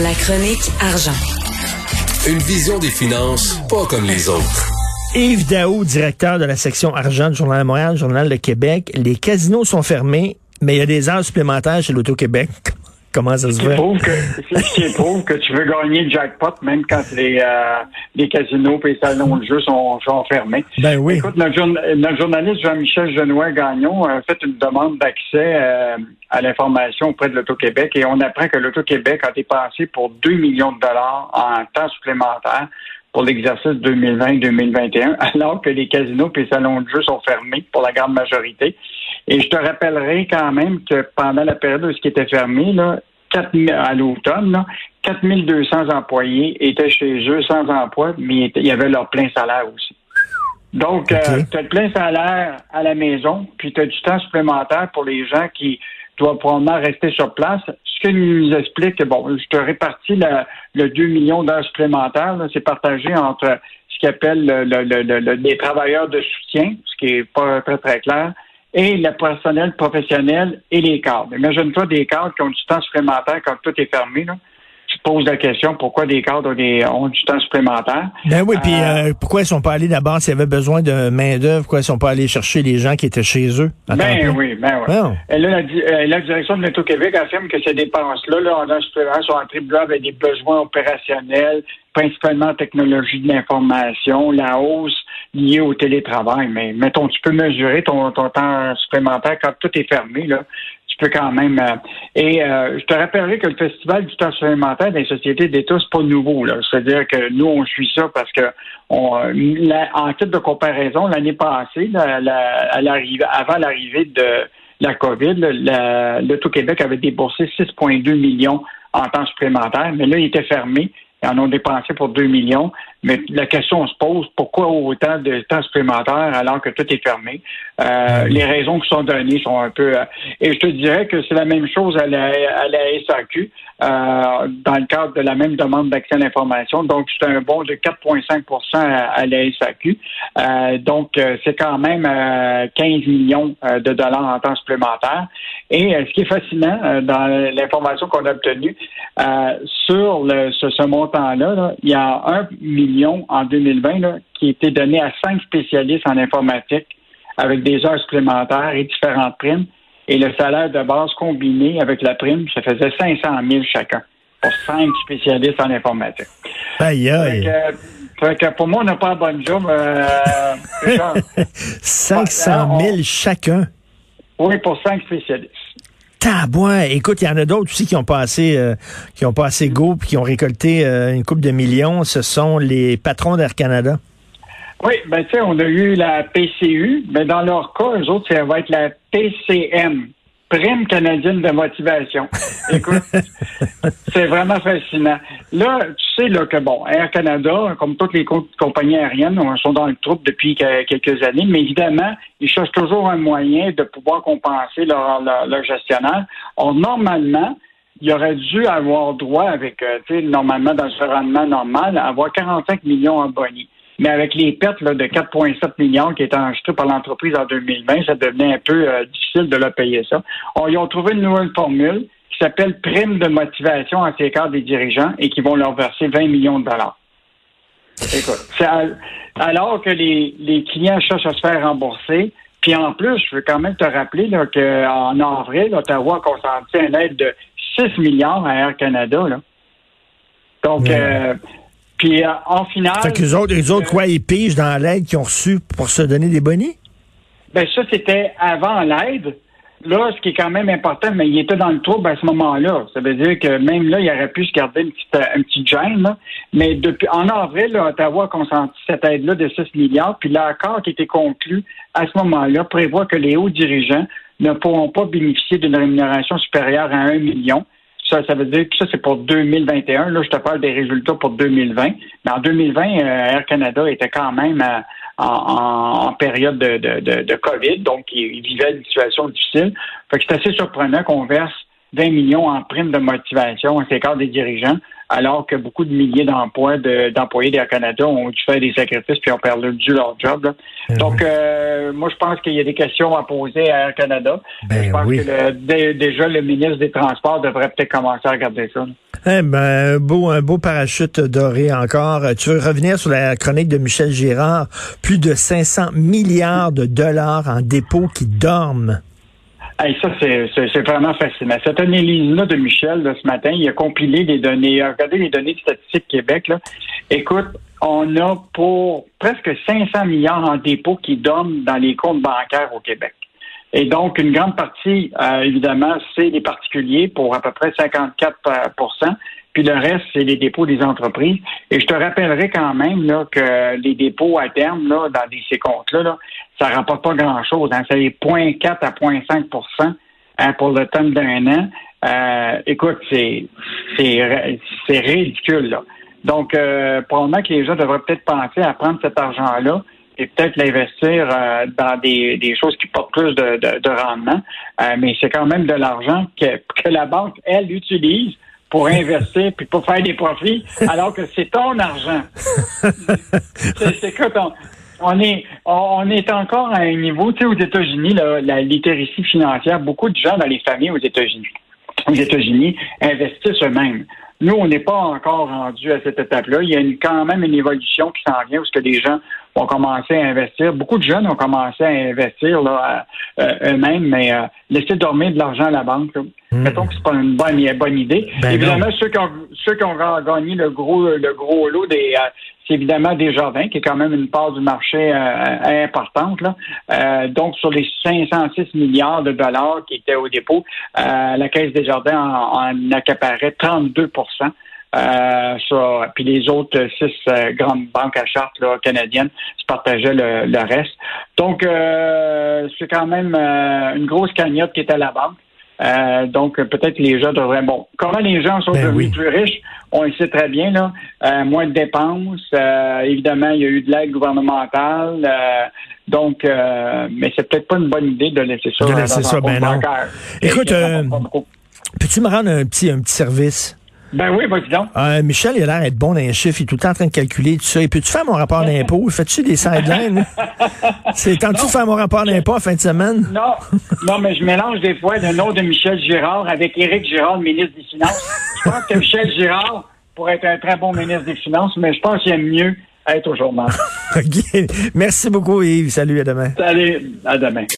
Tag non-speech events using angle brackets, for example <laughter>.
La chronique argent. Une vision des finances pas comme les autres. Yves Daou, directeur de la section argent du Journal de Montréal, Journal de Québec. Les casinos sont fermés, mais il y a des heures supplémentaires chez l'Auto-Québec. Comment ça se fait? Ce qui prouve que tu veux gagner le jackpot même quand les, euh, les casinos et les salons de jeu sont, sont fermés. Ben oui. Écoute, notre, journaliste Jean-Michel Genois-Gagnon a fait une demande d'accès euh, à l'information auprès de l'Auto-Québec et on apprend que l'Auto-Québec a dépensé pour 2 millions de dollars en temps supplémentaire pour l'exercice 2020-2021, <laughs> alors que les casinos et les salons de jeu sont fermés pour la grande majorité. Et je te rappellerai quand même que pendant la période où ce qui était fermé, là, 4 à l'automne, 4200 employés étaient chez eux sans emploi, mais il y avait leur plein salaire aussi. Donc, euh, tu as le plein salaire à la maison, puis tu as du temps supplémentaire pour les gens qui doivent probablement rester sur place. Ce que nous explique, bon, je te répartis le 2 millions d'heures supplémentaires, c'est partagé entre ce qu'ils appellent le, les travailleurs de soutien, ce qui est pas très, très clair, et le personnel professionnel et les cadres. Imagine-toi des cadres qui ont du temps supplémentaire quand tout est fermé. Là. Tu te poses la question pourquoi des cadres ont, du temps supplémentaire? Ben oui, puis euh, euh, pourquoi ils sont pas allés d'abord s'il y avait besoin de main-d'œuvre, pourquoi ils sont pas allés chercher les gens qui étaient chez eux? Ben oui, ben oui. Et là, la, la, direction de l'Auto-Québec affirme que ces dépenses-là, là, en supplémentaire, sont attribuées avec des besoins opérationnels, principalement technologie de l'information, la hausse liée au télétravail. Mais mettons, tu peux mesurer ton, ton temps supplémentaire quand tout est fermé, là. Quand même. Euh, et euh, je te rappellerai que le Festival du temps supplémentaire des sociétés d'État, c'est pas nouveau. C'est-à-dire que nous, on suit ça parce que la, en titre de comparaison, l'année passée, avant l'arrivée de la COVID, le Tout-Québec avait déboursé 6,2 millions en temps supplémentaire, mais là, il était fermé. Ils en ont dépensé pour 2 millions. Mais la question se pose, pourquoi autant de temps supplémentaire alors que tout est fermé? Euh, les raisons qui sont données sont un peu... Euh, et je te dirais que c'est la même chose à la, à la SAQ euh, dans le cadre de la même demande d'accès à l'information. Donc, c'est un bond de 4,5% à, la SAQ. donc, c'est quand même 15 millions de dollars en temps supplémentaire. Et ce qui est fascinant dans l'information qu'on a obtenue, sur le, ce, ce montant-là, il y a un million en 2020 qui était donné à cinq spécialistes en informatique avec des heures supplémentaires et différentes primes. Et le salaire de base combiné avec la prime, ça faisait 500 000 chacun pour cinq spécialistes en informatique. Aïe, aïe. pour moi, on n'a pas un bon job. 500 000 <laughs> chacun. Oui, pour cinq spécialistes. Tabouin. Écoute, il y en a d'autres aussi qui ont passé, euh, qui ont passé go puis qui ont récolté euh, une coupe de millions. Ce sont les patrons d'Air Canada. Oui, ben tu sais, on a eu la PCU, mais dans leur cas, eux autres, ça va être la PCM, prime canadienne de motivation. <laughs> Écoute, c'est vraiment fascinant. Là, tu sais là, que, bon, Air Canada, comme toutes les compagnies aériennes, sont dans le trouble depuis quelques années, mais évidemment, ils cherchent toujours un moyen de pouvoir compenser leur, leur, gestionnaire. Or, normalement, il aurait dû avoir droit avec, euh, tu sais, normalement, dans ce rendement normal, avoir 45 millions en bonus. Mais avec les pertes de 4,7 millions qui étaient enregistrées par l'entreprise en 2020, ça devenait un peu euh, difficile de leur payer ça. On, ils ont trouvé une nouvelle formule qui s'appelle prime de motivation en ces cadres des dirigeants et qui vont leur verser 20 millions de dollars. Écoute, alors que les, clients cherchent à se faire rembourser, puis en plus, je veux quand même te rappeler qu'en avril, Ottawa a consenti une aide de 6 milliards à Air Canada. Donc, euh, puis euh, en finale. Fait que les autres, les autres quoi, ils pigent dans l'aide qu'ils ont reçue pour se donner des bonnets? Ben ça, c'était avant l'aide. Là, ce qui est quand même important, mais il était dans le trouble à ce moment-là. Ça veut dire que même là, il aurait pu se garder une petite, euh, un petit gêne. Mais depuis en avril, Ottawa a consenti cette aide-là de 6 milliards. Puis l'accord qui a été conclu à ce moment-là prévoit que les hauts dirigeants ne pourront pas bénéficier d'une rémunération supérieure à 1 million ça, ça veut dire que ça, c'est pour 2021. Là, je te parle des résultats pour 2020. Mais en 2020, euh, Air Canada était quand même euh, en, période de, COVID, donc il, vivait une situation difficile. Fait que c'est assez surprenant qu'on verse 20 millions en prime de motivation à ces cadres des dirigeants, alors que beaucoup de milliers d'emplois d'employés d'Air Canada ont dû faire des sacrifices puis ont perdu leur job. Eh Donc, euh, moi, je pense qu'il y a des questions à poser à Air Canada. Ben je pense que déjà le ministre des Transports devrait peut-être commencer à regarder ça. Eh ben, beau, un beau parachute doré encore. Tu veux revenir sur la chronique de Michel Girard? Plus de 500 milliards de dollars en dépôts qui dorment ça, c'est vraiment fascinant. Cette analyse-là de Michel, ce matin, il a compilé des données, regardez les données de Statistique Québec. Écoute, on a pour presque 500 milliards en dépôts qui dorment dans les comptes bancaires au Québec. Et donc, une grande partie, euh, évidemment, c'est les particuliers pour à peu près 54% puis le reste, c'est les dépôts des entreprises. Et je te rappellerai quand même que les dépôts à terme dans ces comptes-là, là, ça ne rapporte pas grand-chose. Hein. C'est 0,4 à 0,5% hein, pour le temps d'un an. Euh, écoute, c'est c'est ridicule. Là. Donc, euh, probablement que les gens devraient peut-être penser à prendre cet argent-là et peut-être l'investir euh, dans des, des, choses qui portent plus de, de, rendement. Euh, mais c'est quand même de l'argent que, que la banque, elle, utilise pour investir puis pour faire des profits, <laughs> alors que c'est ton argent. <laughs> c'est que ton, on est, on est encore à un niveau, tu sais, aux États-Unis, la littératie financière, beaucoup de gens dans les familles aux États-Unis, aux États-Unis investissent eux-mêmes. Nous, on n'est pas encore rendu à cette étape-là. Il y a quand même une évolution qui s'en vient où que des gens vont commencer à investir. Beaucoup de jeunes ont commencé à investir là, euh, eux-mêmes, mais euh, laisser dormir de l'argent à la banque, hmm. mettons que c'est pas une bonne, bonne idée. Ben évidemment, ceux qui, ont, ceux qui ont gagné le gros le gros lot des euh, c'est évidemment Desjardins, qui est quand même une part du marché euh, importante. Là. Euh, donc, sur les 506 milliards de dollars qui étaient au dépôt, euh, la Caisse Desjardins en, en accaparait 32 euh, puis les autres six grandes banques à charte là, canadiennes se partageaient le, reste. Donc, c'est quand même une grosse cagnotte qui est à la banque. Euh, donc, peut-être les gens devraient. Bon, comment les gens sont ben devenus plus riches, on le sait très bien, là. Euh, moins de dépenses. Euh, évidemment, il y a eu de l'aide gouvernementale. donc, mais c'est peut-être pas une bonne idée de laisser ça. De laisser ça, ben non. Écoute, peux-tu me rendre un petit, un petit service? Ben oui, vas-y donc. Euh, Michel, il a l'air d'être bon dans les chiffres. Il est tout le temps en train de calculer tout ça. Et peux-tu faire mon rapport d'impôt? <laughs> Fais-tu des sidelines? C'est quand tu faire mon rapport d'impôt en fin de semaine? Non, non, mais je mélange des fois le nom de Michel Girard avec Éric Girard, ministre des Finances. Je pense que Michel Girard pourrait être un très bon ministre des Finances, mais je pense qu'il aime mieux être au journal. <laughs> OK. Merci beaucoup, Yves. Salut, à demain. Salut, à demain.